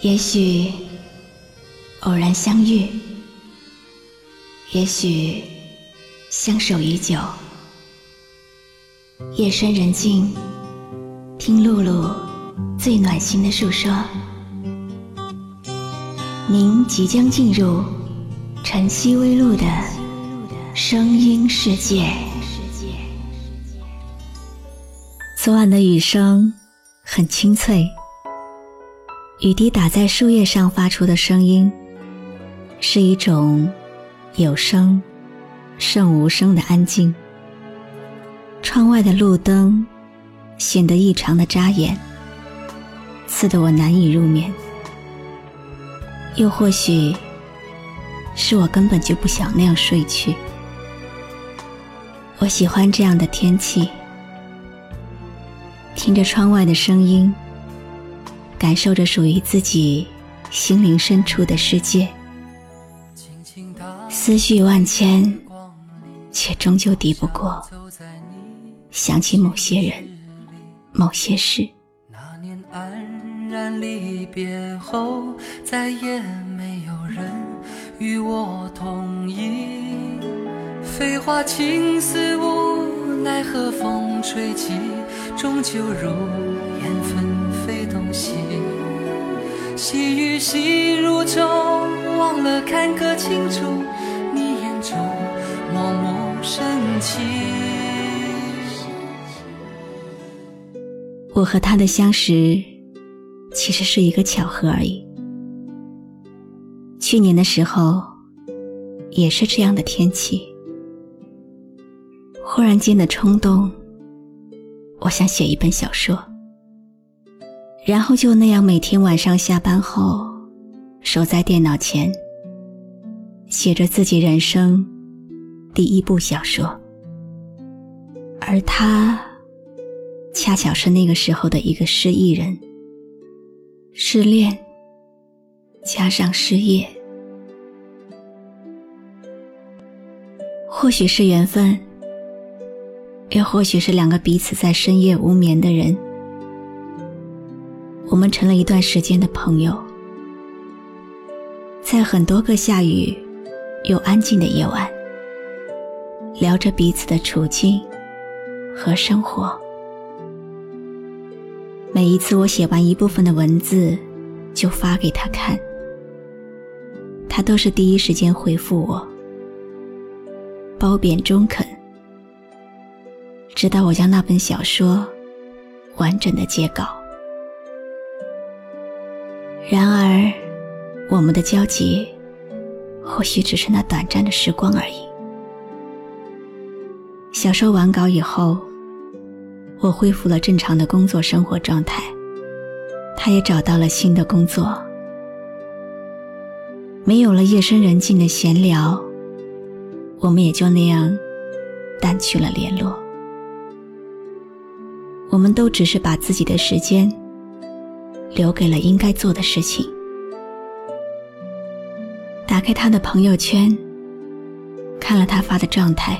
也许偶然相遇，也许相守已久。夜深人静，听露露最暖心的诉说。您即将进入晨曦微露的声音世界。昨晚的雨声很清脆。雨滴打在树叶上发出的声音，是一种有声胜无声的安静。窗外的路灯显得异常的扎眼，刺得我难以入眠。又或许是我根本就不想那样睡去。我喜欢这样的天气，听着窗外的声音。感受着属于自己心灵深处的世界，思绪万千，却终究抵不过想起某些人、某些事。那年黯然离别后，再也没有人与我同饮。飞花青丝无奈何风吹起，终究如了看个清楚，你眼中默默深情。我和他的相识，其实是一个巧合而已。去年的时候，也是这样的天气，忽然间的冲动，我想写一本小说。然后就那样每天晚上下班后，守在电脑前，写着自己人生第一部小说。而他，恰巧是那个时候的一个失意人，失恋加上失业，或许是缘分，又或许是两个彼此在深夜无眠的人。我们成了一段时间的朋友，在很多个下雨又安静的夜晚，聊着彼此的处境和生活。每一次我写完一部分的文字，就发给他看，他都是第一时间回复我，褒贬中肯，直到我将那本小说完整的截稿。然而，我们的交集或许只是那短暂的时光而已。小说完稿以后，我恢复了正常的工作生活状态，他也找到了新的工作，没有了夜深人静的闲聊，我们也就那样淡去了联络。我们都只是把自己的时间。留给了应该做的事情。打开他的朋友圈，看了他发的状态，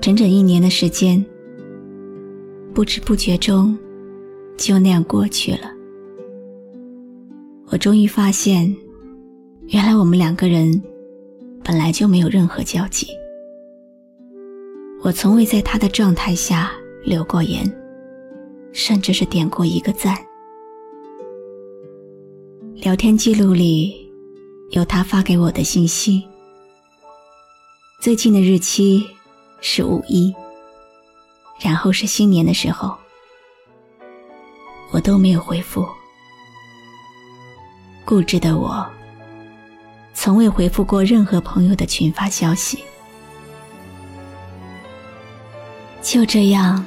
整整一年的时间，不知不觉中就那样过去了。我终于发现，原来我们两个人本来就没有任何交集。我从未在他的状态下留过言。甚至是点过一个赞。聊天记录里有他发给我的信息，最近的日期是五一，然后是新年的时候，我都没有回复。固执的我，从未回复过任何朋友的群发消息。就这样。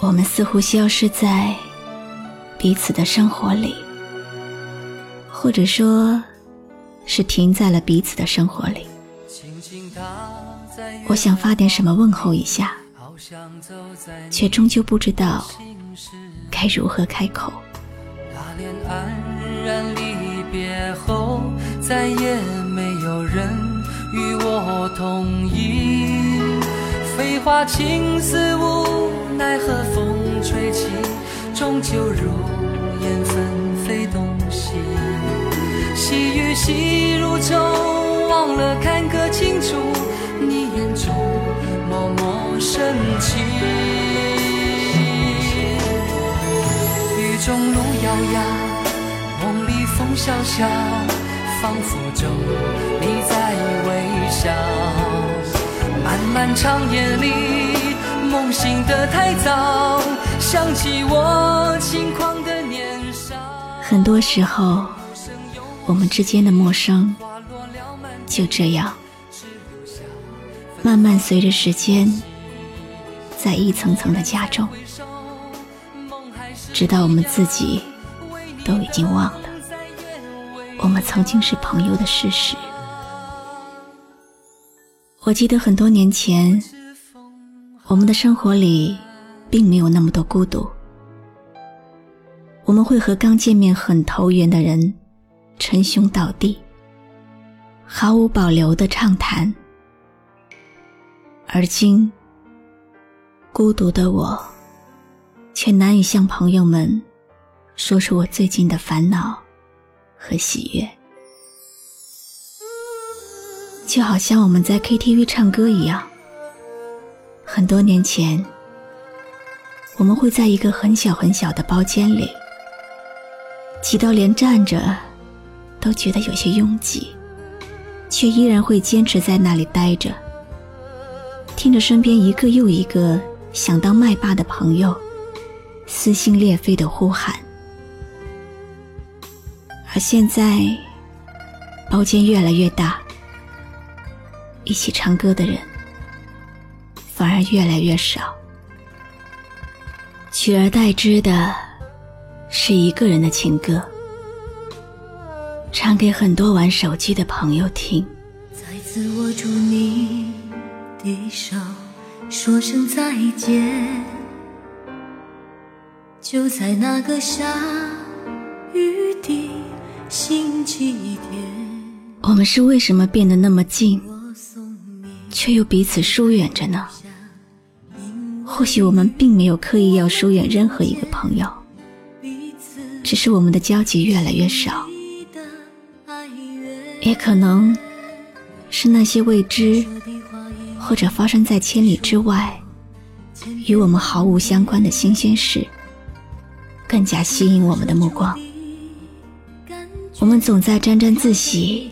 我们似乎消失在彼此的生活里，或者说，是停在了彼此的生活里。我想发点什么问候一下，却终究不知道该如何开口。那年安然离别后，再也没有人与我同饮，飞花青丝无。奈何风吹起，终究如年纷细如愁，忘了看个清楚，你眼中默默深情。雨中路遥遥，梦里风萧萧，仿佛中你在微笑。漫漫长夜里，梦醒得太早，想起我轻狂的年少。很多时候，我们之间的陌生就这样慢慢随着时间在一层层的加重，直到我们自己都已经忘了我们曾经是朋友的事实。我记得很多年前，我们的生活里并没有那么多孤独。我们会和刚见面很投缘的人称兄道弟，毫无保留的畅谈。而今，孤独的我，却难以向朋友们说出我最近的烦恼和喜悦。就好像我们在 KTV 唱歌一样，很多年前，我们会在一个很小很小的包间里，挤到连站着都觉得有些拥挤，却依然会坚持在那里待着，听着身边一个又一个想当麦霸的朋友撕心裂肺的呼喊。而现在，包间越来越大。一起唱歌的人反而越来越少，取而代之的是一个人的情歌，唱给很多玩手机的朋友听。再次握住你的手，说声再见。就在那个下雨的星期天，我们是为什么变得那么近？却又彼此疏远着呢。或许我们并没有刻意要疏远任何一个朋友，只是我们的交集越来越少。也可能是那些未知或者发生在千里之外、与我们毫无相关的新鲜事，更加吸引我们的目光。我们总在沾沾自喜，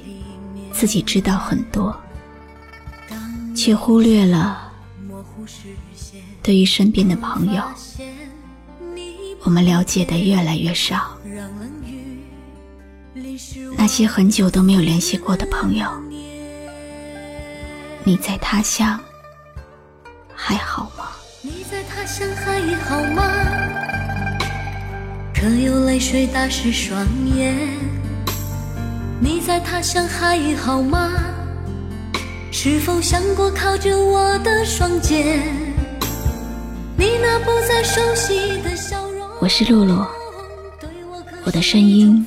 自己知道很多。却忽略了，对于身边的朋友，我们了解的越来越少。那些很久都没有联系过的朋友，你在他乡还好吗？你在他乡还好吗？可有泪水打湿双眼？你在他乡还好吗？是否想过靠着我的双肩？你那不再熟悉的笑容。我是露露，我的声音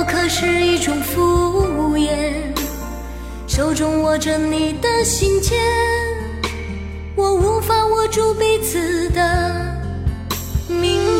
我可是一种敷衍手中握着你的信笺我无法握住彼此的明